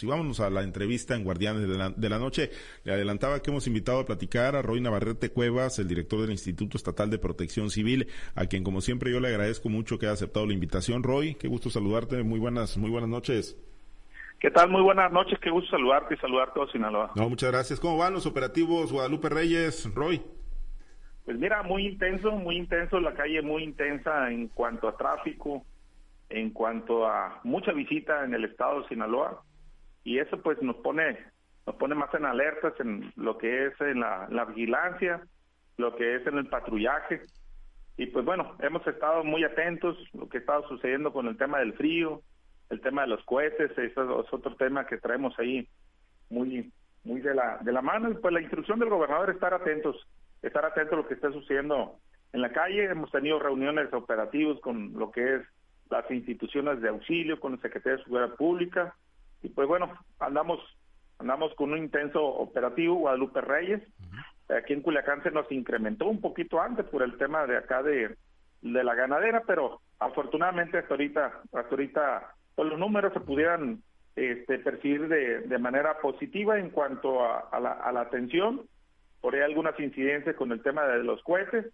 Si vámonos a la entrevista en Guardianes de la, Noche, le adelantaba que hemos invitado a platicar a Roy Navarrete Cuevas, el director del Instituto Estatal de Protección Civil, a quien como siempre yo le agradezco mucho que haya aceptado la invitación. Roy, qué gusto saludarte, muy buenas, muy buenas noches. ¿Qué tal? Muy buenas noches, qué gusto saludarte y saludar a todos Sinaloa. No, muchas gracias. ¿Cómo van los operativos Guadalupe Reyes, Roy? Pues mira, muy intenso, muy intenso, la calle muy intensa en cuanto a tráfico, en cuanto a mucha visita en el estado de Sinaloa y eso pues nos pone nos pone más en alertas en lo que es en la, vigilancia, lo que es en el patrullaje. Y pues bueno, hemos estado muy atentos lo que ha estado sucediendo con el tema del frío, el tema de los cohetes, eso es otro tema que traemos ahí muy muy de la de la mano. Y pues la instrucción del gobernador es estar atentos, estar atentos a lo que está sucediendo en la calle, hemos tenido reuniones operativas con lo que es las instituciones de auxilio, con el secretario de Seguridad Pública, y pues bueno, andamos andamos con un intenso operativo Guadalupe Reyes. Aquí en Culiacán se nos incrementó un poquito antes por el tema de acá de, de la ganadera, pero afortunadamente hasta ahorita, hasta ahorita pues los números se pudieran este, percibir de, de manera positiva en cuanto a, a, la, a la atención. Por ahí algunas incidencias con el tema de los cohetes,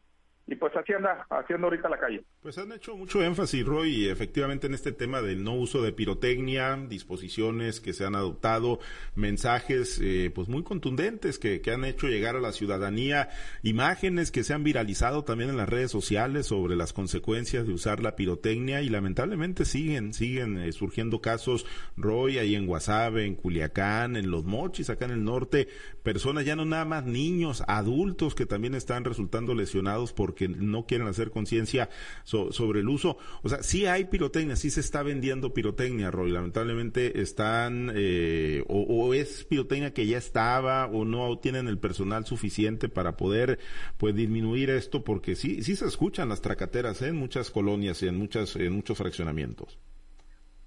y pues así anda, haciendo ahorita la calle. Pues han hecho mucho énfasis, Roy, efectivamente en este tema del no uso de pirotecnia, disposiciones que se han adoptado, mensajes eh, pues muy contundentes que, que, han hecho llegar a la ciudadanía, imágenes que se han viralizado también en las redes sociales sobre las consecuencias de usar la pirotecnia y lamentablemente siguen, siguen eh, surgiendo casos, Roy, ahí en Guasave, en Culiacán, en Los Mochis, acá en el norte, personas ya no nada más niños, adultos que también están resultando lesionados por que no quieren hacer conciencia sobre el uso. O sea, sí hay pirotecnia, sí se está vendiendo pirotecnia, Roy. Lamentablemente están, eh, o, es pirotecnia que ya estaba, o no tienen el personal suficiente para poder, pues, disminuir esto, porque sí, sí se escuchan las tracateras ¿eh? en muchas colonias y en muchas, en muchos fraccionamientos.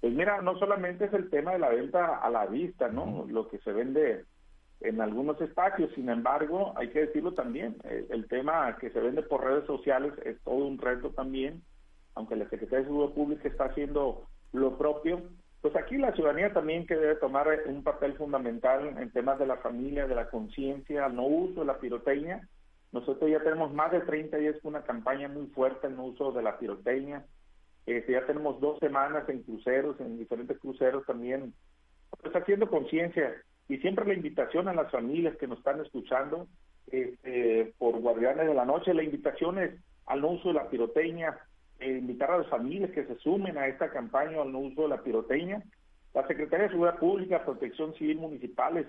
Pues mira, no solamente es el tema de la venta a la vista, ¿no? Lo que se vende en algunos espacios. Sin embargo, hay que decirlo también, eh, el, tema que se vende por redes sociales es todo un reto también, aunque la Secretaría de Seguridad Pública está haciendo lo propio. Pues aquí la ciudadanía también que debe tomar un papel fundamental en temas de la familia, de la conciencia, no uso de la pirotecnia. Nosotros ya tenemos más de 30 días con una campaña muy fuerte en uso de la pirotecnia. Este, ya tenemos dos semanas en cruceros, en diferentes cruceros también, pues haciendo conciencia y siempre la invitación a las familias que nos están escuchando este, por Guardianes de la Noche, la invitación es al uso de la pirotecnia, eh, invitar a las familias que se sumen a esta campaña al uso de la pirotecnia. La Secretaría de Seguridad Pública, Protección Civil Municipales,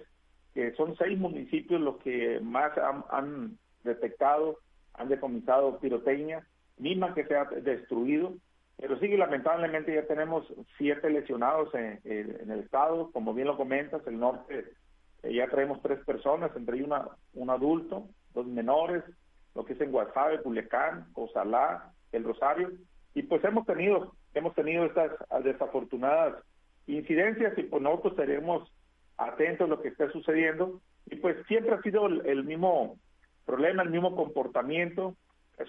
que son seis municipios los que más han, detectado, han decomisado pirotecnia, misma que se ha destruido, pero sí, lamentablemente ya tenemos siete lesionados en, el estado, como bien lo comentas, el norte eh, ya traemos tres personas, entre una, un adulto, dos menores, lo que es en Guasave, Culiacán, Osalá, El Rosario, y pues hemos tenido, hemos tenido estas desafortunadas incidencias y pues nosotros estaremos atentos a lo que está sucediendo. Y pues siempre ha sido el mismo problema, el mismo comportamiento,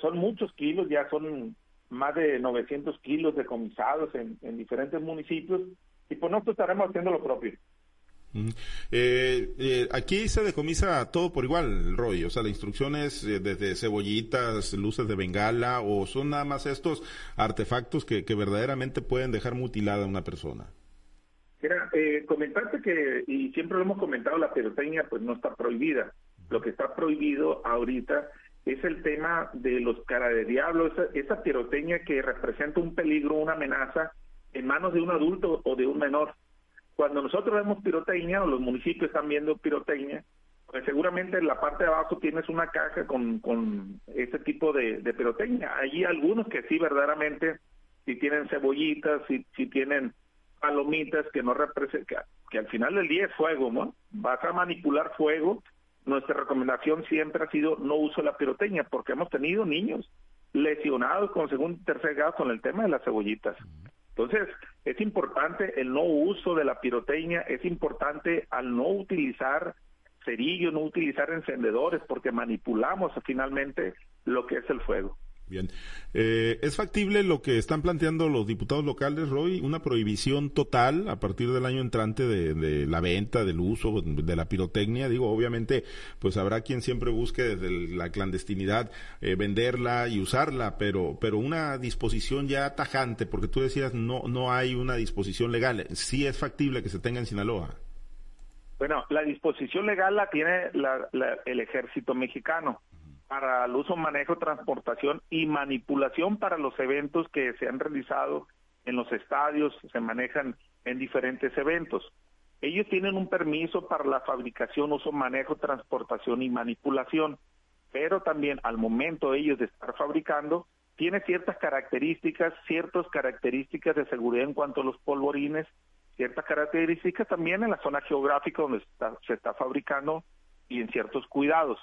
son muchos kilos, ya son más de 900 kilos decomisados en, en diferentes municipios y pues nosotros estaremos haciendo lo propio. Eh, eh, aquí se decomisa todo por igual, Roy. O sea, la instrucción es eh, desde cebollitas, luces de bengala, o son nada más estos artefactos que, que verdaderamente pueden dejar mutilada a una persona. Mira, eh, comentarte que, y siempre lo hemos comentado, la pirotecnia pues no está prohibida. Lo que está prohibido ahorita es el tema de los cara de diablo, esa, esa que representa un peligro, una amenaza en manos de un adulto o de un menor. Cuando nosotros vemos pirotecnia o los municipios están viendo pirotecnia, pues seguramente en la parte de abajo tienes una caja con, con ese tipo de, de pirotecnia. Hay algunos que sí verdaderamente, si tienen cebollitas, si, si tienen palomitas que no representan, que, que al final del día es fuego, ¿no? Vas a manipular fuego nuestra recomendación siempre ha sido no uso la pirotecnia, porque hemos tenido niños lesionados con segundo y tercer grado con el tema de las cebollitas. Entonces, es importante el no uso de la pirotecnia, es importante al no utilizar cerillos, no utilizar encendedores, porque manipulamos finalmente lo que es el fuego. Bien. Eh, ¿Es factible lo que están planteando los diputados locales, Roy? Una prohibición total a partir del año entrante de, la venta, del uso de la pirotecnia. Digo, obviamente, pues habrá quien siempre busque desde la clandestinidad eh, venderla y usarla, pero, pero una disposición ya tajante, porque tú decías no, no hay una disposición legal. Sí es factible que se tenga en Sinaloa. Bueno, la disposición legal la tiene el ejército mexicano para el uso, manejo, transportación y manipulación para los eventos que se han realizado en los estadios, se manejan en diferentes eventos. Ellos tienen un permiso para la fabricación, uso, manejo, transportación y manipulación, pero también al momento ellos de estar fabricando, tiene ciertas características, ciertas características de seguridad en cuanto a los polvorines, ciertas características también en la zona geográfica donde se está fabricando y en ciertos cuidados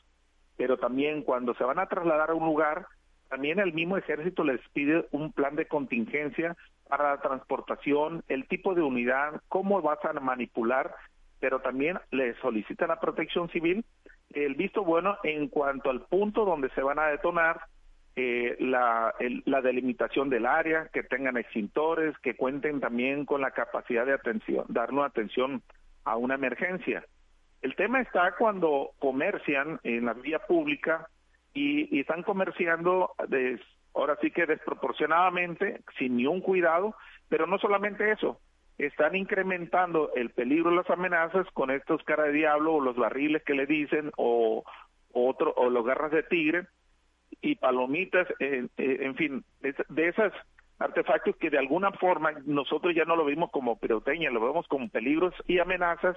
pero también cuando se van a trasladar a un lugar, también el mismo ejército les pide un plan de contingencia para la transportación, el tipo de unidad, cómo vas a manipular, pero también les solicitan a protección civil el visto bueno en cuanto al punto donde se van a detonar, eh, la, la delimitación del área, que tengan extintores, que cuenten también con la capacidad de atención, darnos atención a una emergencia. El tema está cuando comercian en la vía pública y, están comerciando ahora sí que desproporcionadamente, sin ni un cuidado, pero no solamente eso, están incrementando el peligro y las amenazas con estos cara de diablo o los barriles que le dicen o, otro o los garras de tigre y palomitas, eh, eh, en fin, de esos artefactos que de alguna forma nosotros ya no lo vimos como pirotecnia, lo vemos como peligros y amenazas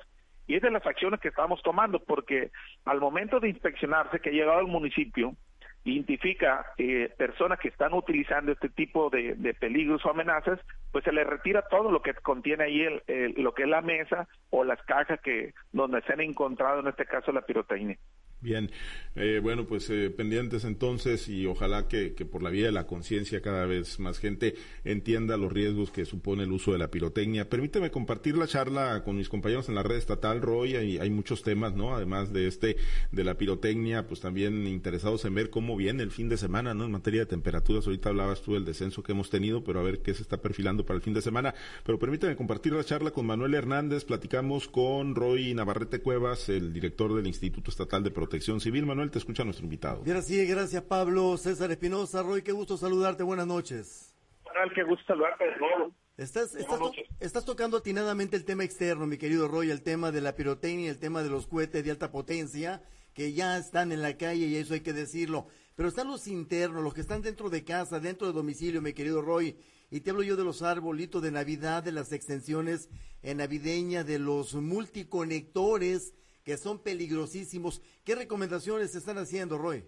y es de las acciones que estamos tomando, porque al momento de inspeccionarse que ha llegado al municipio, identifica eh, personas que están utilizando este tipo de, peligros o amenazas, pues se le retira todo lo que contiene ahí el, lo que es la mesa o las cajas que donde se han encontrado en este caso la pirotecnia. Bien, eh, bueno, pues eh, pendientes entonces y ojalá que, que, por la vía de la conciencia cada vez más gente entienda los riesgos que supone el uso de la pirotecnia. Permíteme compartir la charla con mis compañeros en la red estatal, Roy, y hay muchos temas, ¿no? Además de este, de la pirotecnia, pues también interesados en ver cómo viene el fin de semana, ¿no? En materia de temperaturas, ahorita hablabas tú del descenso que hemos tenido, pero a ver qué se está perfilando para el fin de semana. Pero permíteme compartir la charla con Manuel Hernández, platicamos con Roy Navarrete Cuevas, el director del Instituto Estatal de Protección Protección Civil. Manuel, te escucha nuestro invitado. Gracias, gracias Pablo, César Espinosa, Roy, qué gusto saludarte, buenas noches. Manuel, qué gusto saludarte de nuevo. Estás, estás, tocando atinadamente el tema externo, mi querido Roy, el tema de la pirotecnia, el tema de los cohetes de alta potencia, que ya están en la calle y eso hay que decirlo. Pero están los internos, los que están dentro de casa, dentro de domicilio, mi querido Roy. Y te hablo yo de los arbolitos de Navidad, de las extensiones navideñas, de los multiconectores que son peligrosísimos. ¿Qué recomendaciones se están haciendo, Roy?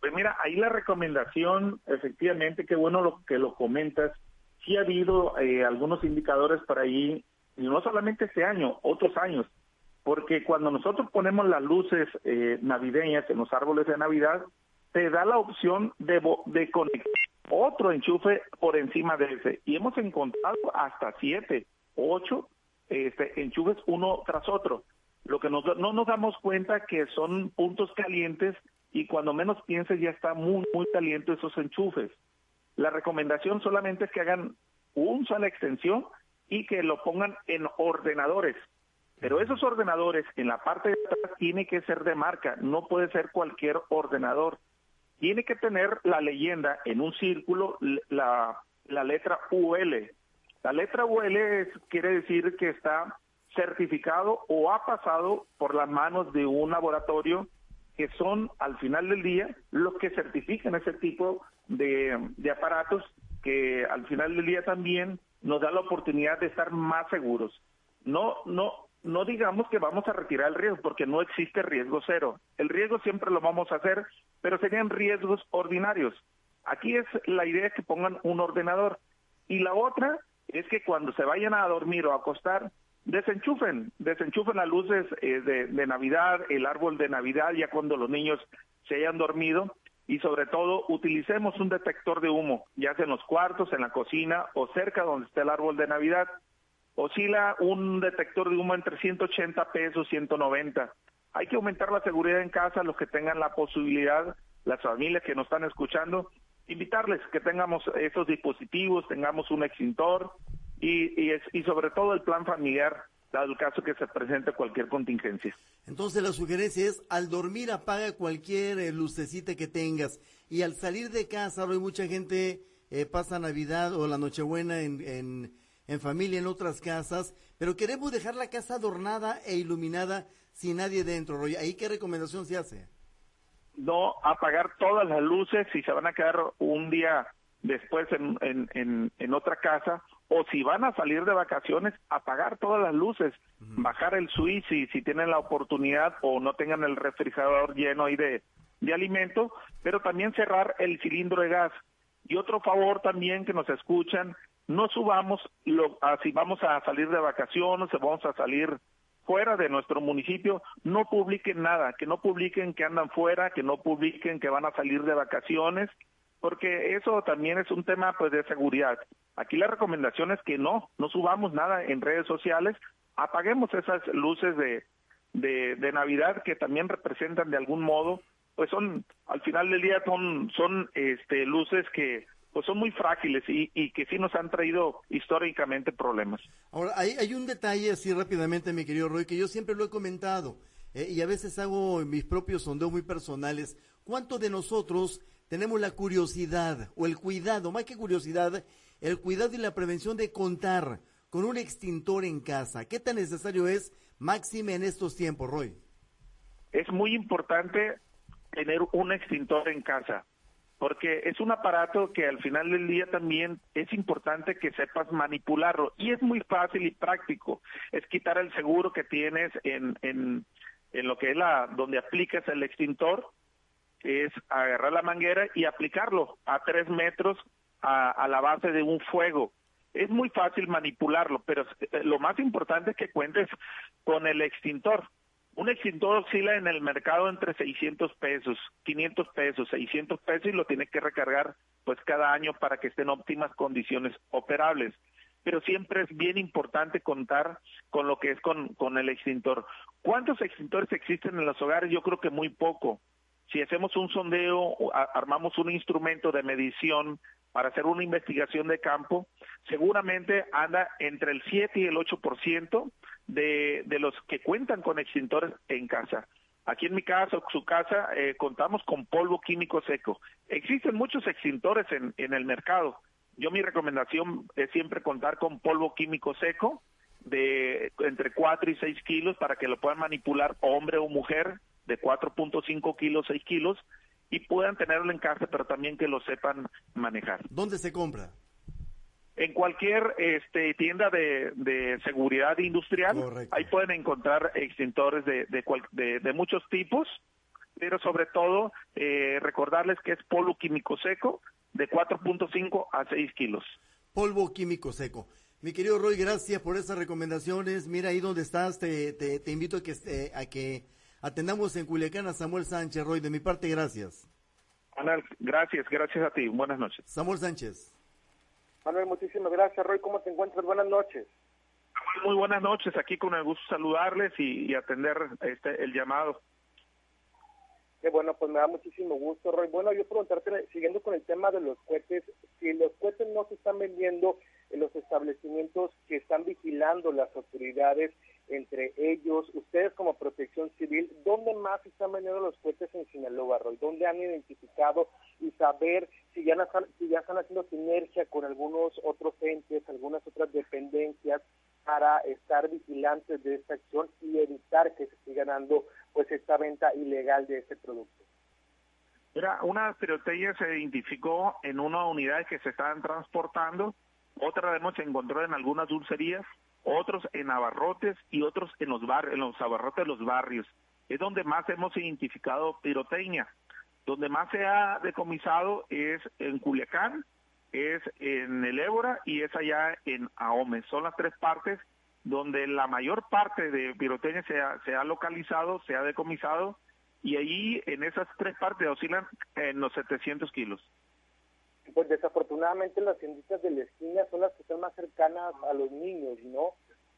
Pues mira, ahí la recomendación, efectivamente, qué bueno lo que lo comentas. Sí ha habido eh, algunos indicadores por ahí, y no solamente este año, otros años, porque cuando nosotros ponemos las luces eh, navideñas en los árboles de Navidad, te da la opción de, de conectar otro enchufe por encima de ese. Y hemos encontrado hasta siete, ocho este, enchufes uno tras otro. Lo que no nos damos cuenta que son puntos calientes y cuando menos pienses ya está muy, muy caliente esos enchufes. La recomendación solamente es que hagan un sola extensión y que lo pongan en ordenadores. Pero esos ordenadores en la parte de atrás tiene que ser de marca, no puede ser cualquier ordenador. Tiene que tener la leyenda en un círculo, la, la letra UL. La letra UL quiere decir que está certificado o ha pasado por las manos de un laboratorio que son al final del día los que certifican ese tipo de, aparatos que al final del día también nos da la oportunidad de estar más seguros. No, no, no digamos que vamos a retirar el riesgo, porque no existe riesgo cero. El riesgo siempre lo vamos a hacer, pero serían riesgos ordinarios. Aquí es la idea que pongan un ordenador. Y la otra es que cuando se vayan a dormir o a acostar, desenchufen, desenchufen las luces eh, de, Navidad, el árbol de Navidad, ya cuando los niños se hayan dormido, y sobre todo utilicemos un detector de humo, ya sea en los cuartos, en la cocina o cerca donde esté el árbol de Navidad. Oscila un detector de humo entre 180 pesos, 190. Hay que aumentar la seguridad en casa, los que tengan la posibilidad, las familias que nos están escuchando, invitarles que tengamos esos dispositivos, tengamos un extintor y, y, y sobre todo el plan familiar dado el caso que se presente cualquier contingencia. Entonces la sugerencia es al dormir apaga cualquier eh, lucecita que tengas y al salir de casa, hay mucha gente eh, pasa Navidad o la Nochebuena en, en, en familia en otras casas, pero queremos dejar la casa adornada e iluminada sin nadie dentro, Roy. ¿Ahí qué recomendación se hace? No apagar todas las luces si se van a quedar un día después en, en, en, en otra casa o si van a salir de vacaciones, apagar todas las luces, bajar el switch si, si tienen la oportunidad o no tengan el refrigerador lleno ahí de, de alimento, pero también cerrar el cilindro de gas. Y otro favor también que nos escuchan, no subamos lo, a, si vamos a salir de vacaciones o vamos a salir fuera de nuestro municipio, no publiquen nada, que no publiquen que andan fuera, que no publiquen que van a salir de vacaciones, porque eso también es un tema pues de seguridad. Aquí la recomendación es que no, no subamos nada en redes sociales, apaguemos esas luces de, de, de Navidad que también representan de algún modo, pues son, al final del día son, son este, luces que pues son muy frágiles y, y que sí nos han traído históricamente problemas. Ahora, hay, hay un detalle así rápidamente, mi querido Roy, que yo siempre lo he comentado eh, y a veces hago mis propios sondeos muy personales. ¿Cuánto de nosotros tenemos la curiosidad o el cuidado, más que curiosidad, el cuidado y la prevención de contar con un extintor en casa. ¿Qué tan necesario es, máxime en estos tiempos, Roy? Es muy importante tener un extintor en casa, porque es un aparato que al final del día también es importante que sepas manipularlo y es muy fácil y práctico. Es quitar el seguro que tienes en, en, en lo que es la donde aplicas el extintor es agarrar la manguera y aplicarlo a tres metros a, a la base de un fuego. Es muy fácil manipularlo, pero eh, lo más importante es que cuentes con el extintor. Un extintor oscila en el mercado entre 600 pesos, 500 pesos, 600 pesos y lo tiene que recargar pues cada año para que esté en óptimas condiciones operables. Pero siempre es bien importante contar con lo que es con, con el extintor. ¿Cuántos extintores existen en los hogares? Yo creo que muy poco si hacemos un sondeo, armamos un instrumento de medición para hacer una investigación de campo, seguramente anda entre el 7 y el 8% de, de los que cuentan con extintores en casa. Aquí en mi casa, su casa, eh, contamos con polvo químico seco. Existen muchos extintores en, en el mercado. Yo mi recomendación es siempre contar con polvo químico seco de entre 4 y 6 kilos para que lo puedan manipular hombre o mujer de 4.5 kilos, 6 kilos, y puedan tenerlo en casa, pero también que lo sepan manejar. ¿Dónde se compra? En cualquier este, tienda de, de seguridad industrial, Correcto. ahí pueden encontrar extintores de, de, de, de muchos tipos, pero sobre todo eh, recordarles que es polvo químico seco de 4.5 a 6 kilos. Polvo químico seco. Mi querido Roy, gracias por esas recomendaciones. Mira ahí donde estás, te, te, te invito a que, eh, a que Atendamos en Culiacán a Samuel Sánchez, Roy. De mi parte, gracias. Manuel, gracias, gracias a ti. Buenas noches. Samuel Sánchez. Manuel, muchísimas gracias. Roy, ¿cómo te encuentras? Buenas noches. Muy buenas noches. Aquí con el gusto saludarles y, y atender este el llamado. Qué bueno, pues me da muchísimo gusto, Roy. Bueno, yo preguntarte, siguiendo con el tema de los cohetes, si los cohetes no se están vendiendo en los establecimientos que están vigilando las autoridades, entre ellos, ustedes como protección civil, ¿dónde más están vendiendo los cohetes en Sinaloa, Roy? ¿Dónde han identificado y saber si ya, si ya están haciendo sinergia con algunos otros entes, algunas otras dependencias para estar vigilantes de esta acción y evitar que se siga dando pues esta venta ilegal de este producto? Mira, una pirotecnia se identificó en una unidad que se estaban transportando, otra vez se encontró en algunas dulcerías, otros en abarrotes y otros en los barrios, en los abarrotes de los barrios. Es donde más hemos identificado pirotecnia. Donde más se ha decomisado es en Culiacán, es en el Ébora y es allá en Ahome. Son las tres partes donde la mayor parte de pirotecnia se ha, se ha localizado, se ha decomisado y ahí en esas tres partes oscilan en los 700 kilos. Pues desafortunadamente las tienditas de la esquina son las que están más cercanas a los niños, ¿no?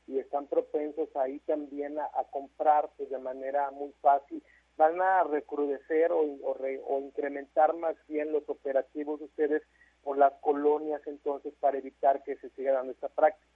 Y están propensos ahí también a, comprar pues, de manera muy fácil van a recrudecer o, o, incrementar más bien los operativos de ustedes por las colonias entonces para evitar que se siga dando esta práctica.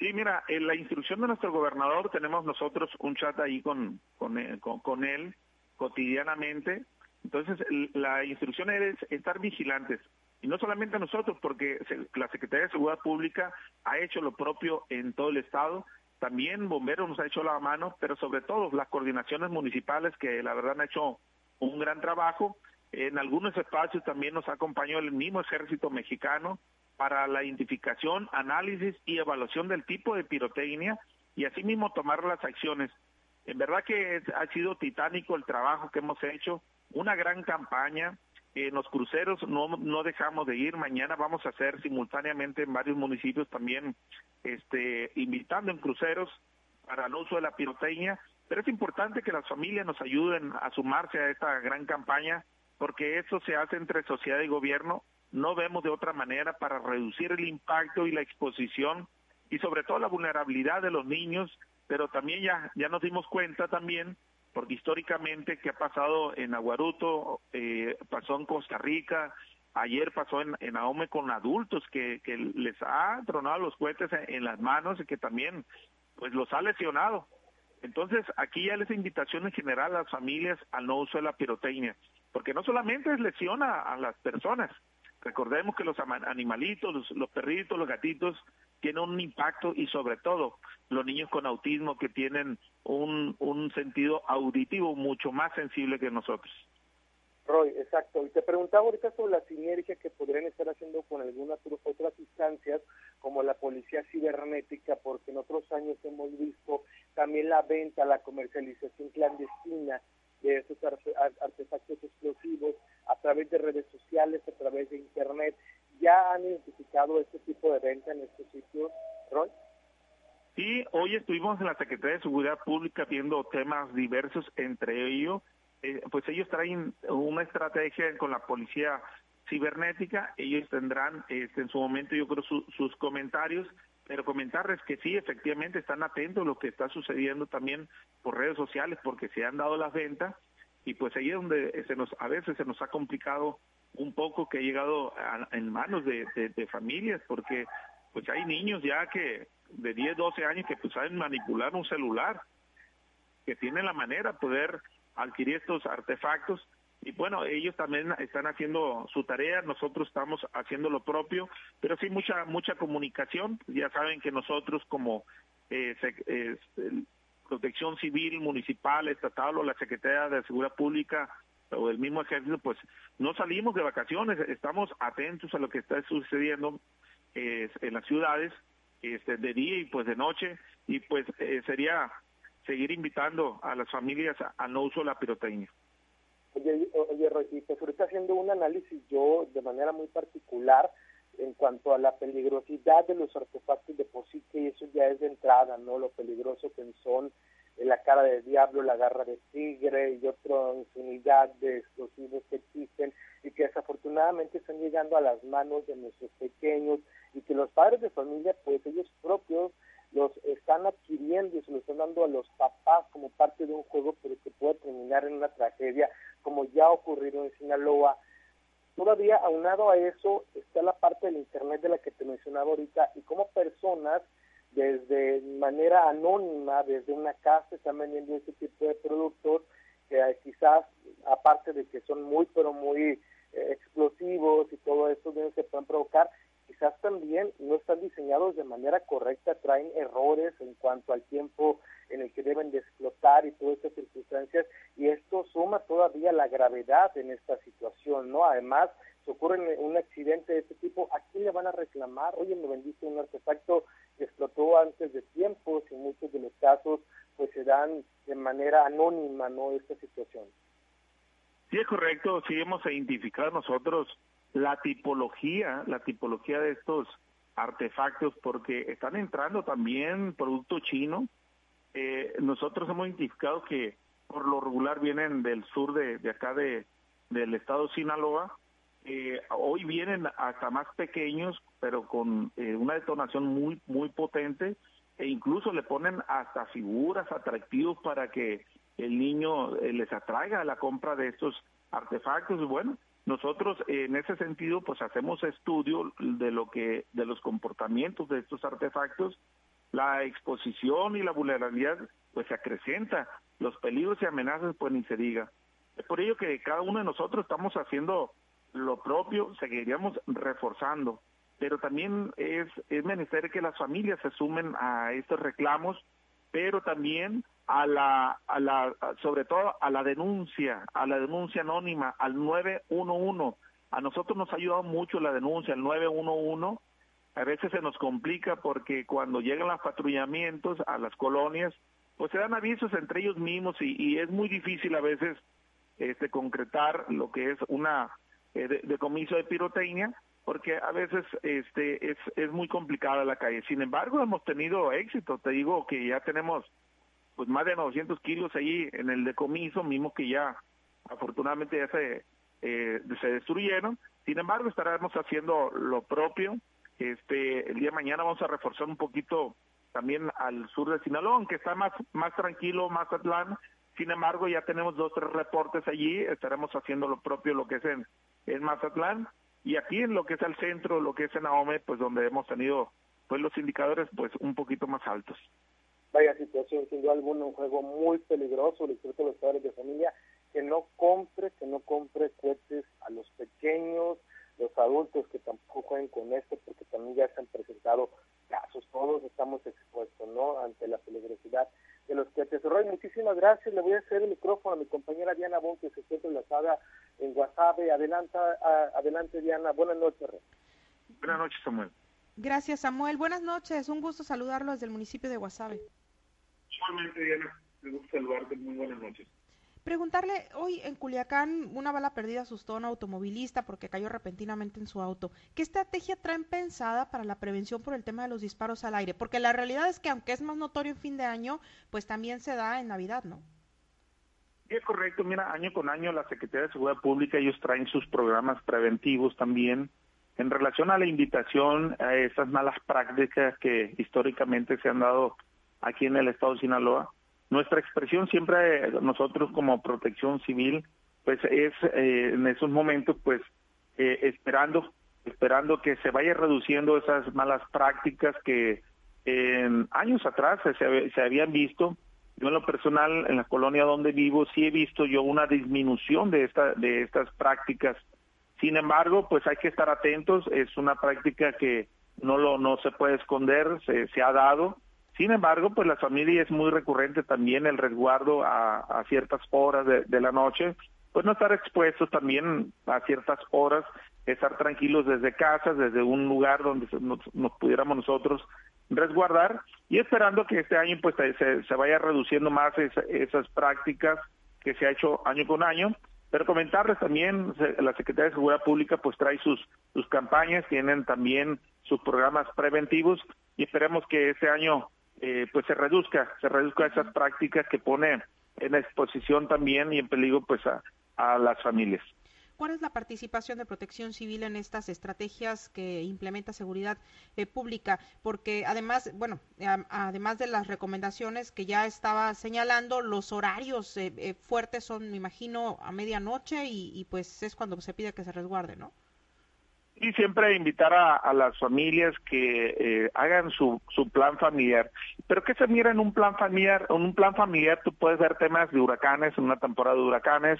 Sí, mira, en la instrucción de nuestro gobernador tenemos nosotros un chat ahí con, con, eh, con él cotidianamente. Entonces, la instrucción es estar vigilantes. Y no solamente nosotros, porque la Secretaría de Seguridad Pública ha hecho lo propio en todo el Estado también Bomberos nos ha hecho la mano, pero sobre todo las coordinaciones municipales que la verdad han hecho un gran trabajo. En algunos espacios también nos acompañó el mismo ejército mexicano para la identificación, análisis y evaluación del tipo de pirotecnia y asimismo tomar las acciones. En verdad que ha sido titánico el trabajo que hemos hecho, una gran campaña, en los cruceros no, no dejamos de ir. Mañana vamos a hacer simultáneamente en varios municipios también este, invitando en cruceros para el uso de la pirotecnia. Pero es importante que las familias nos ayuden a sumarse a esta gran campaña porque eso se hace entre sociedad y gobierno. No vemos de otra manera para reducir el impacto y la exposición y sobre todo la vulnerabilidad de los niños, pero también ya, ya nos dimos cuenta también porque históricamente que ha pasado en Aguaruto, eh, pasó en Costa Rica, ayer pasó en, en Ahome con adultos que, que les ha tronado los cohetes en, las manos y que también pues los ha lesionado. Entonces aquí ya les invitación en general a las familias al no uso de la pirotecnia, porque no solamente lesiona a las personas, recordemos que los animalitos, los perritos, los gatitos, tiene un impacto y sobre todo los niños con autismo que tienen un, sentido auditivo mucho más sensible que nosotros. Roy, exacto. Y te preguntaba ahorita sobre la sinergia que podrían estar haciendo con algunas otras instancias como la policía cibernética, porque en otros años hemos visto también la venta, la comercialización clandestina de esos artefactos explosivos a través de redes sociales, a través de Internet ya han identificado este tipo de venta en estos sitios, Roy? Sí, hoy estuvimos en la Secretaría de Seguridad Pública viendo temas diversos, entre ellos, eh, pues ellos traen una estrategia con la policía cibernética, ellos tendrán este, en su momento yo creo sus comentarios, pero comentarles que sí, efectivamente están atentos a lo que está sucediendo también por redes sociales porque se han dado las ventas y pues ahí es donde se nos a veces se nos ha complicado un poco que ha llegado en manos de, familias, porque pues hay niños ya que de 10, 12 años que pues saben manipular un celular, que tienen la manera de poder adquirir estos artefactos. Y bueno, ellos también están haciendo su tarea, nosotros estamos haciendo lo propio, pero sí mucha mucha comunicación, ya saben que nosotros como eh, Protección Civil Municipal, Estatal o la Secretaría de Seguridad Pública o el mismo ejército, pues no salimos de vacaciones, estamos atentos a lo que está sucediendo en las ciudades, este, de día y pues de noche, y pues eh, sería seguir invitando a las familias al no uso de la pirotecnia. Oye, oye, pues ahorita haciendo un análisis yo de manera muy particular en cuanto a la peligrosidad de los artefactos de por sí, que eso ya es de entrada, ¿no? Lo peligroso que son la cara del diablo, la garra de tigre y otra infinidad de explosivos que existen y que desafortunadamente están llegando a las manos de nuestros pequeños y que los padres de familia, pues ellos propios los están adquiriendo y se los están dando a los papás como parte de un juego, pero que puede terminar en una tragedia, como ya ocurrido en Sinaloa. Todavía aunado a eso está la parte del Internet de la que te mencionaba ahorita y como personas desde manera anónima, desde una casa, están vendiendo este tipo de productos que quizás, aparte de que son muy, pero muy eh, explosivos y todo eso, se pueden provocar, quizás también no están diseñados de manera correcta, traen errores en cuanto al tiempo en el que deben de explotar y todas estas circunstancias, y esto suma todavía la gravedad en esta situación, ¿no? Además, si ocurre un accidente de este tipo, ¿a quién le van a reclamar? Oye, me vendiste un artefacto antes de tiempo, y muchos de los casos pues se dan de manera anónima, ¿no? Esta situación. Sí, es correcto, sí hemos identificado nosotros la tipología, la tipología de estos artefactos, porque están entrando también producto chino. Eh, nosotros hemos identificado que por lo regular vienen del sur de, de acá de, del estado de Sinaloa, eh, hoy vienen hasta más pequeños, pero con eh, una detonación muy, muy potente e incluso le ponen hasta figuras atractivos para que el niño eh, les atraiga a la compra de estos artefactos. Bueno, nosotros en ese sentido pues hacemos estudio de lo que de los comportamientos de estos artefactos, la exposición y la vulnerabilidad pues se acrecenta, los peligros y amenazas pues ni se diga. Es por ello que cada uno de nosotros estamos haciendo lo propio, seguiríamos reforzando, pero también es, es menester que las familias se sumen a estos reclamos, pero también a la, a la, sobre todo a la denuncia, a la denuncia anónima, al 911. A nosotros nos ha ayudado mucho la denuncia, el 911. A veces se nos complica porque cuando llegan los patrullamientos a las colonias, pues se dan avisos entre ellos mismos y, y es muy difícil a veces este concretar lo que es una eh, decomiso de, pirotecnia porque a veces este es, es muy complicada la calle. Sin embargo, hemos tenido éxito. Te digo que ya tenemos pues más de 900 kilos ahí en el decomiso, mismo que ya afortunadamente ya se, eh, se destruyeron. Sin embargo, estaremos haciendo lo propio. Este, el día de mañana vamos a reforzar un poquito también al sur de Sinaloa, aunque está más, más tranquilo, más atlán. Sin embargo, ya tenemos dos, tres reportes allí, estaremos haciendo lo propio, lo que es en, Mazatlán, y aquí en lo que es el centro, lo que es en Ahome, pues donde hemos tenido pues los indicadores pues un poquito más altos. Vaya situación, sin duda alguna, un juego muy peligroso, le a los padres de familia que no compre, que no compre cohetes a los pequeños, los adultos que tampoco jueguen con esto, porque también ya se han presentado casos, todos estamos expuestos, ¿no?, ante la peligrosidad de los cohetes. Roy, muchísimas gracias, le voy a hacer el micrófono a mi compañera Diana Bon, que se encuentra enlazada en WhatsApp. Adelanta, adelante, Diana. Buenas noches. Buenas noches, Samuel. Gracias, Samuel. Buenas noches. Un gusto saludarlo desde el municipio de Guasave. Igualmente, Diana. Me gusta saludarte. Muy buenas noches. Preguntarle, hoy en Culiacán una bala perdida asustó a un automovilista porque cayó repentinamente en su auto. ¿Qué estrategia traen pensada para la prevención por el tema de los disparos al aire? Porque la realidad es que aunque es más notorio en fin de año, pues también se da en Navidad, ¿no? Es correcto. Mira, año con año la Secretaría de Seguridad Pública, ellos traen sus programas preventivos también en relación a la invitación a esas malas prácticas que históricamente se han dado aquí en el estado de Sinaloa nuestra expresión siempre nosotros como protección civil, pues es eh, en esos momentos, pues eh, esperando, esperando que se vaya reduciendo esas malas prácticas que en años atrás se, se habían visto. Yo en lo personal, en la colonia donde vivo, sí he visto yo una disminución de esta, de estas prácticas. Sin embargo, pues hay que estar atentos. Es una práctica que no lo, no se puede esconder, se, se ha dado sin embargo, pues la familia es muy recurrente también el resguardo a, ciertas horas de, la noche, pues no estar expuestos también a ciertas horas, estar tranquilos desde casa, desde un lugar donde nos, pudiéramos nosotros resguardar y esperando que este año pues se, vaya reduciendo más esas prácticas que se ha hecho año con año. Pero comentarles también, la Secretaría de Seguridad Pública pues trae sus, sus campañas, tienen también sus programas preventivos y esperemos que este año eh, pues se reduzca, se reduzca esas prácticas que pone en exposición también y en peligro pues a, las familias. ¿Cuál es la participación de Protección Civil en estas estrategias que implementa Seguridad eh, Pública? Porque además, bueno, además de las recomendaciones que ya estaba señalando, los horarios eh, fuertes son, me imagino, a medianoche y, y, pues es cuando se pide que se resguarde, ¿no? Y siempre invitar a, las familias que eh, hagan su, su plan familiar. Pero que se mira en un plan familiar, en un plan familiar tú puedes ver temas de huracanes, en una temporada de huracanes,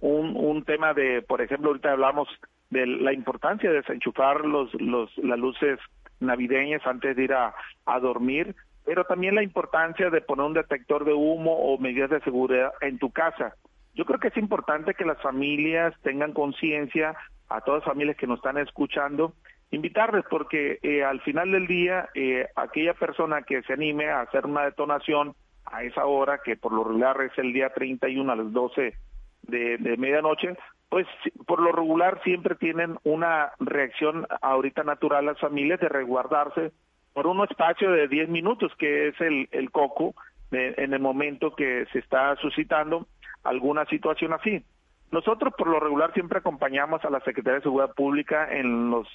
un, un tema de, por ejemplo, ahorita hablamos de la importancia de desenchufar los, los, las luces navideñas antes de ir a, a dormir, pero también la importancia de poner un detector de humo o medidas de seguridad en tu casa. Yo creo que es importante que las familias tengan conciencia a todas las familias que nos están escuchando, invitarles porque eh, al final del día eh, aquella persona que se anime a hacer una detonación a esa hora, que por lo regular es el día 31 a las 12 de, de medianoche, pues por lo regular siempre tienen una reacción ahorita natural las familias de resguardarse por un espacio de 10 minutos, que es el, el coco de, en el momento que se está suscitando alguna situación así. Nosotros por lo regular siempre acompañamos a la Secretaría de Seguridad Pública en los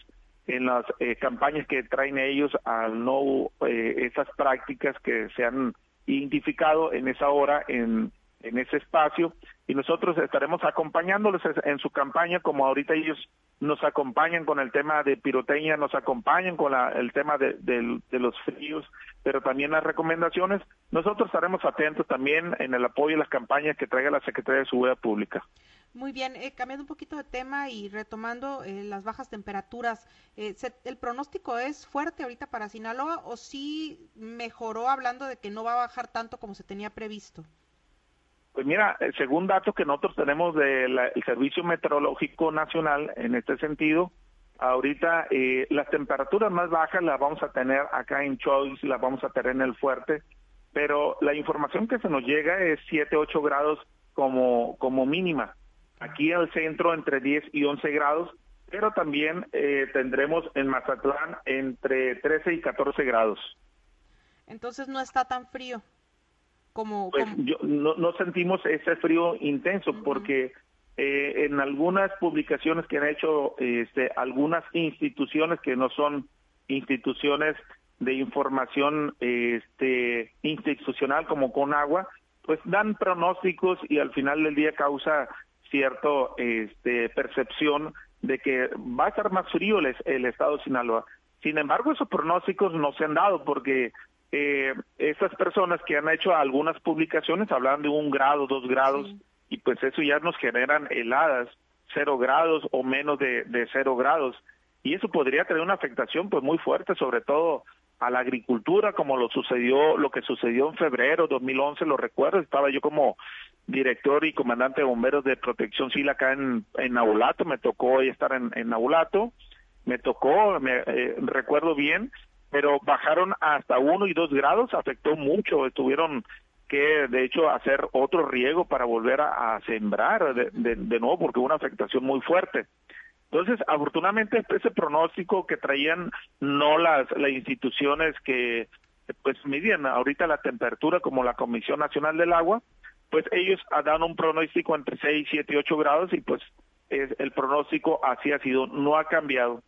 en las eh, campañas que traen ellos al no eh, esas prácticas que se han identificado en esa hora en, en ese espacio y nosotros estaremos acompañándoles en su campaña como ahorita ellos nos acompañan con el tema de pirotecnia, nos acompañan con el tema de, los fríos, pero también las recomendaciones. Nosotros estaremos atentos también en el apoyo a las campañas que traiga la Secretaría de Seguridad Pública. Muy bien, eh, cambiando un poquito de tema y retomando eh, las bajas temperaturas, eh, ¿el pronóstico es fuerte ahorita para Sinaloa o sí mejoró hablando de que no va a bajar tanto como se tenía previsto? Pues mira, según datos que nosotros tenemos del Servicio Meteorológico Nacional en este sentido, ahorita eh, las temperaturas más bajas las vamos a tener acá en Choice, las vamos a tener en el fuerte, pero la información que se nos llega es 7, 8 grados como, como mínima. Aquí al centro entre 10 y 11 grados, pero también eh, tendremos en Mazatlán entre 13 y 14 grados. Entonces no está tan frío. Pues yo, no, sentimos ese frío intenso porque eh, en algunas publicaciones que han hecho este, algunas instituciones que no son instituciones de información este, institucional como con agua, pues dan pronósticos y al final del día causa cierto este, percepción de que va a estar más frío el, el estado de Sinaloa. Sin embargo, esos pronósticos no se han dado porque eh, esas personas que han hecho algunas publicaciones hablan de un grado, dos grados, y pues eso ya nos generan heladas, cero grados o menos de, de cero grados. Y eso podría tener una afectación pues muy fuerte, sobre todo a la agricultura, como lo sucedió, lo que sucedió en febrero 2011, lo recuerdo, estaba yo como director y comandante de bomberos de protección civil acá en, en Nabulato, me tocó estar en, en Nabulato, me tocó, me eh, recuerdo bien, pero bajaron hasta uno y dos grados, afectó mucho, tuvieron que de hecho hacer otro riego para volver a, sembrar de, de, nuevo porque hubo una afectación muy fuerte. Entonces, afortunadamente ese pronóstico que traían no las, las instituciones que pues midían ahorita la temperatura como la Comisión Nacional del Agua, pues ellos dan un pronóstico entre 6, 7 y 8 grados y pues es, el pronóstico así ha sido, no ha cambiado.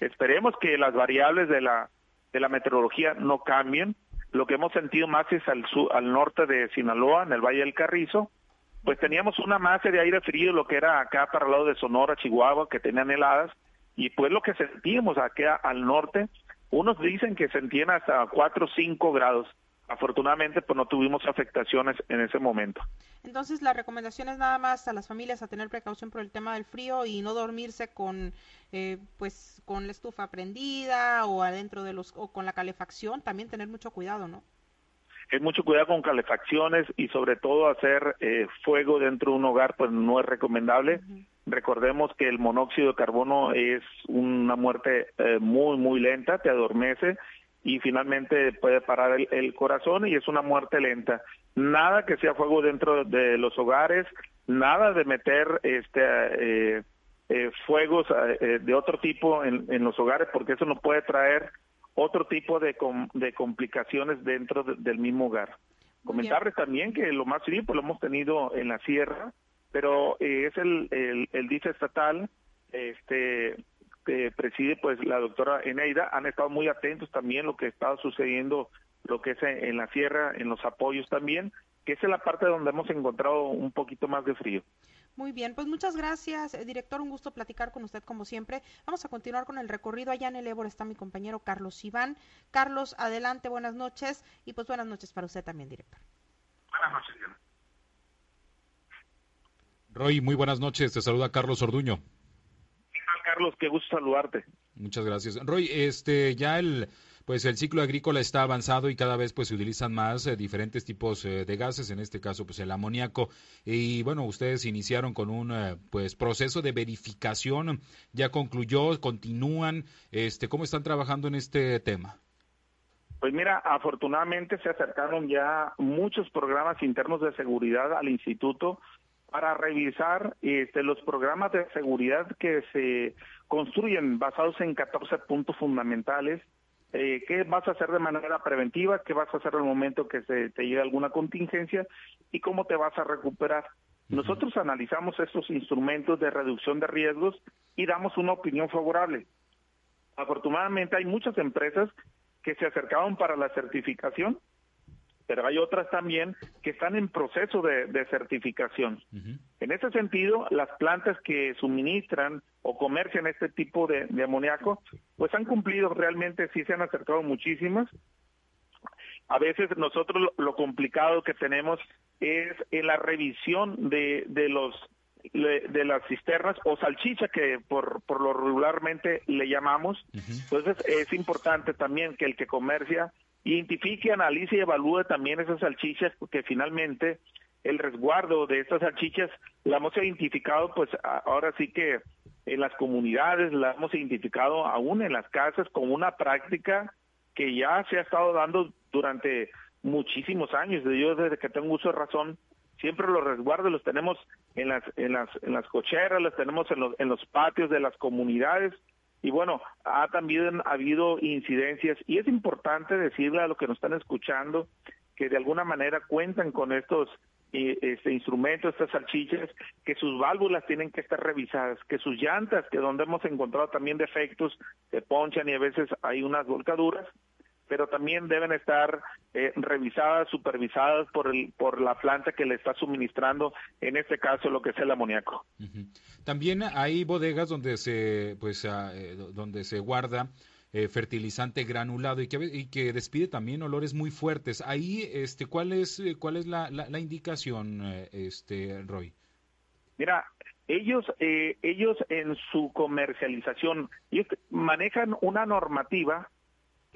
Esperemos que las variables de la de la meteorología no cambien. Lo que hemos sentido más es al, al norte de Sinaloa, en el Valle del Carrizo, pues teníamos una masa de aire frío, lo que era acá para el lado de Sonora, Chihuahua, que tenían heladas, y pues lo que sentíamos acá al norte, unos dicen que sentían hasta 4 o 5 grados. Afortunadamente, pues no tuvimos afectaciones en ese momento. Entonces, la recomendación es nada más a las familias a tener precaución por el tema del frío y no dormirse con, eh, pues, con la estufa prendida o adentro de los, o con la calefacción. También tener mucho cuidado, ¿no? Es mucho cuidado con calefacciones y sobre todo hacer eh, fuego dentro de un hogar, pues no es recomendable. Recordemos que el monóxido de carbono es una muerte eh, muy, muy lenta, te adormece y finalmente puede parar el, corazón y es una muerte lenta. Nada que sea fuego dentro de los hogares, nada de meter este eh, eh, fuegos eh, de otro tipo en, los hogares porque eso nos puede traer otro tipo de, de complicaciones dentro del mismo hogar. Comentarles también que lo más frío lo hemos tenido en la sierra, pero es el, el, el DIF estatal este que preside pues la doctora Eneida, han estado muy atentos también lo que está sucediendo, lo que es en la sierra, en los apoyos también, que esa es la parte donde hemos encontrado un poquito más de frío. Muy bien, pues muchas gracias, eh, director. Un gusto platicar con usted como siempre. Vamos a continuar con el recorrido. Allá en el Ébora está mi compañero Carlos Iván. Carlos, adelante, buenas noches. Y pues buenas noches para usted también, director. Buenas noches, Roy, muy buenas noches. Te saluda Carlos Orduño. Carlos, qué gusto saludarte. Muchas gracias. Roy, este, ya el, pues el ciclo agrícola está avanzado y cada vez pues se utilizan más eh, diferentes tipos eh, de gases, en este caso pues el amoníaco. Y bueno, ustedes iniciaron con un eh, pues proceso de verificación, ya concluyó, continúan, este, ¿cómo están trabajando en este tema? Pues mira, afortunadamente se acercaron ya muchos programas internos de seguridad al instituto para revisar este, los programas de seguridad que se construyen basados en 14 puntos fundamentales. Eh, ¿Qué vas a hacer de manera preventiva? ¿Qué vas a hacer el momento que se te llegue alguna contingencia? ¿Y cómo te vas a recuperar? Nosotros analizamos estos instrumentos de reducción de riesgos y damos una opinión favorable. Afortunadamente hay muchas empresas que se acercaban para la certificación, pero hay otras también que están en proceso de, certificación. En ese sentido, las plantas que suministran o comercian este tipo de, amoníaco, pues han cumplido realmente, sí se han acercado muchísimas. A veces nosotros lo, complicado que tenemos es en la revisión de, de los de las cisternas o salchicha que por, por lo regularmente le llamamos. Entonces es importante también que el que comercia identifique, analice y evalúe también esas salchichas porque finalmente el resguardo de estas salchichas la hemos identificado pues ahora sí que en las comunidades la hemos identificado aún en las casas como una práctica que ya se ha estado dando durante muchísimos años. Yo desde que tengo uso de razón siempre los resguardos los tenemos en las en las en las cocheras, los tenemos en los en los patios de las comunidades y bueno, ha también habido incidencias y es importante decirle a los que nos están escuchando que de alguna manera cuentan con estos eh, este instrumentos, estas salchichas, que sus válvulas tienen que estar revisadas, que sus llantas, que donde hemos encontrado también defectos, se ponchan y a veces hay unas volcaduras, pero también deben estar eh, revisadas, supervisadas por el por la planta que le está suministrando, en este caso lo que es el amoníaco. También hay bodegas donde se pues ah, eh, donde se guarda eh, fertilizante granulado y que, y que despide también olores muy fuertes. Ahí este cuál es cuál es la, la, indicación este Roy. Mira, ellos ellos en su comercialización ellos manejan una normativa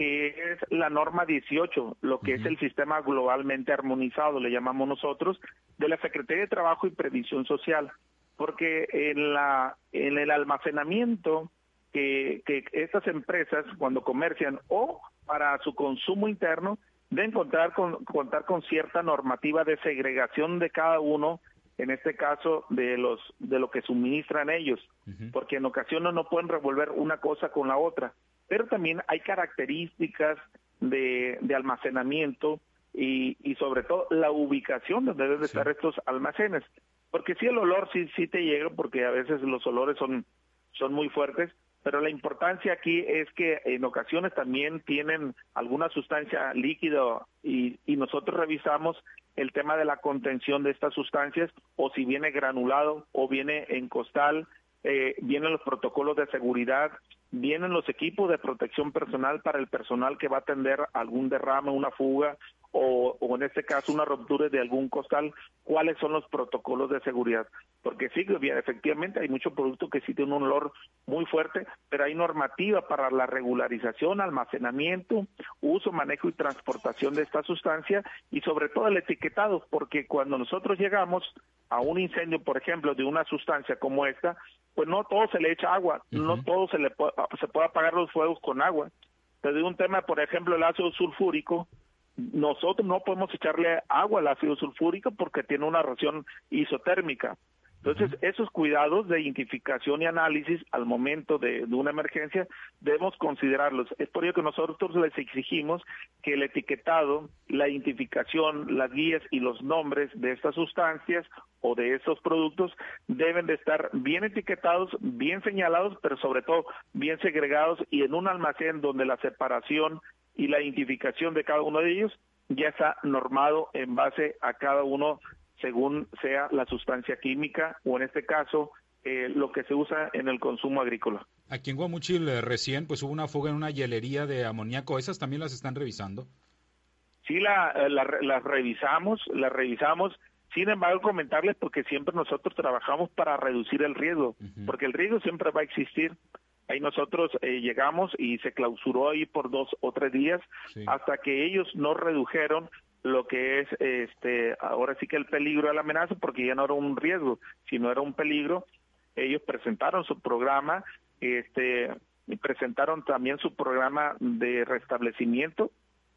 es la norma 18, lo que es el sistema globalmente armonizado, le llamamos nosotros, de la Secretaría de Trabajo y Previsión Social, porque en la en el almacenamiento que, que estas empresas cuando comercian o para su consumo interno deben contar con contar con cierta normativa de segregación de cada uno en este caso de los de lo que suministran ellos, porque en ocasiones no pueden revolver una cosa con la otra pero también hay características de, almacenamiento y, sobre todo la ubicación donde deben estar estos almacenes. Porque sí el olor sí, sí te llega, porque a veces los olores son, son muy fuertes, pero la importancia aquí es que en ocasiones también tienen alguna sustancia líquida y, y nosotros revisamos el tema de la contención de estas sustancias o si viene granulado o viene en costal, eh, vienen los protocolos de seguridad vienen los equipos de protección personal para el personal que va a atender algún derrame, una fuga o, en este caso una ruptura de algún costal, cuáles son los protocolos de seguridad. Porque sí, efectivamente hay mucho producto que sí tiene un olor muy fuerte, pero hay normativa para la regularización, almacenamiento, uso, manejo y transportación de esta sustancia y sobre todo el etiquetado, porque cuando nosotros llegamos a un incendio, por ejemplo, de una sustancia como esta, pues no todo se le echa agua, no todo se le puede, se puede apagar los fuegos con agua. Te digo un tema, por ejemplo, el ácido sulfúrico, nosotros no podemos echarle agua al ácido sulfúrico porque tiene una reacción isotérmica. Entonces, esos cuidados de identificación y análisis al momento de, una emergencia debemos considerarlos. Es por ello que nosotros les exigimos que el etiquetado, la identificación, las guías y los nombres de estas sustancias o de estos productos deben de estar bien etiquetados, bien señalados, pero sobre todo bien segregados y en un almacén donde la separación y la identificación de cada uno de ellos ya está normado en base a cada uno según sea la sustancia química o en este caso eh, lo que se usa en el consumo agrícola. Aquí en Guamuchil eh, recién pues hubo una fuga en una hielería de amoníaco, ¿esas también las están revisando? Sí, la, eh, las revisamos, las revisamos. Sin embargo, comentarles porque siempre nosotros trabajamos para reducir el riesgo, porque el riesgo siempre va a existir. Ahí nosotros llegamos y se clausuró ahí por dos o tres días hasta que ellos no redujeron lo que es este ahora sí que el peligro de la amenaza porque ya no era un riesgo sino era un peligro ellos presentaron su programa este presentaron también su programa de restablecimiento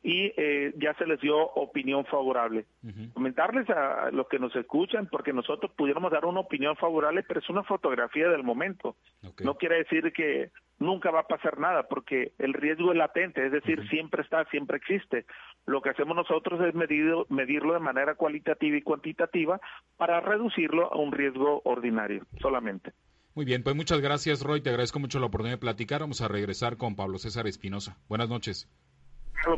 y eh, ya se les dio opinión favorable. Comentarles a los que nos escuchan, porque nosotros pudiéramos dar una opinión favorable, pero es una fotografía del momento. No quiere decir que nunca va a pasar nada, porque el riesgo es latente, es decir, siempre está, siempre existe. Lo que hacemos nosotros es medirlo, medirlo de manera cualitativa y cuantitativa para reducirlo a un riesgo ordinario solamente. Muy bien, pues muchas gracias, Roy. Te agradezco mucho la oportunidad de platicar. Vamos a regresar con Pablo César Espinosa. Buenas noches.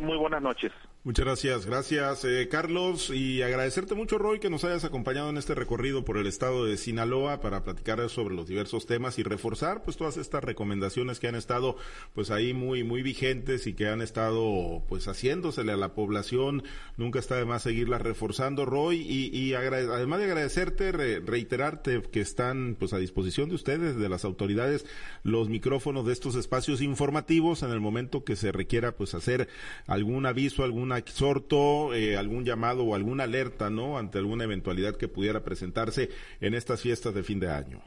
Muy buenas noches. Muchas gracias, gracias eh, Carlos y agradecerte mucho Roy que nos hayas acompañado en este recorrido por el estado de Sinaloa para platicar sobre los diversos temas y reforzar pues todas estas recomendaciones que han estado pues ahí muy muy vigentes y que han estado pues haciéndosele a la población. Nunca está de más seguirlas reforzando Roy y, y además de agradecerte reiterarte que están pues a disposición de ustedes de las autoridades los micrófonos de estos espacios informativos en el momento que se requiera pues hacer algún aviso, alguna exhorto, eh, algún llamado o alguna alerta, ¿no? Ante alguna eventualidad que pudiera presentarse en estas fiestas de fin de año.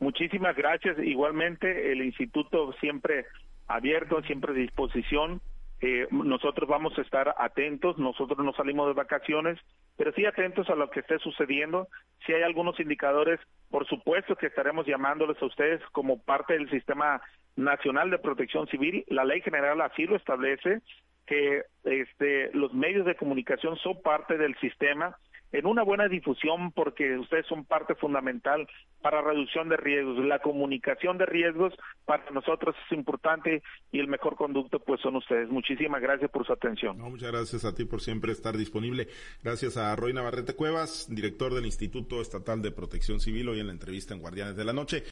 Muchísimas gracias. Igualmente, el instituto siempre abierto, siempre a disposición. Eh, nosotros vamos a estar atentos, nosotros no salimos de vacaciones, pero sí atentos a lo que esté sucediendo. Si hay algunos indicadores, por supuesto que estaremos llamándoles a ustedes como parte del Sistema Nacional de Protección Civil. La ley general así lo establece que este, los medios de comunicación son parte del sistema en una buena difusión porque ustedes son parte fundamental para reducción de riesgos. La comunicación de riesgos para nosotros es importante y el mejor conducto pues son ustedes. Muchísimas gracias por su atención. muchas gracias a ti por siempre estar disponible. Gracias a Roy Navarrete Cuevas, director del Instituto Estatal de Protección Civil, hoy en la entrevista en Guardianes de la Noche.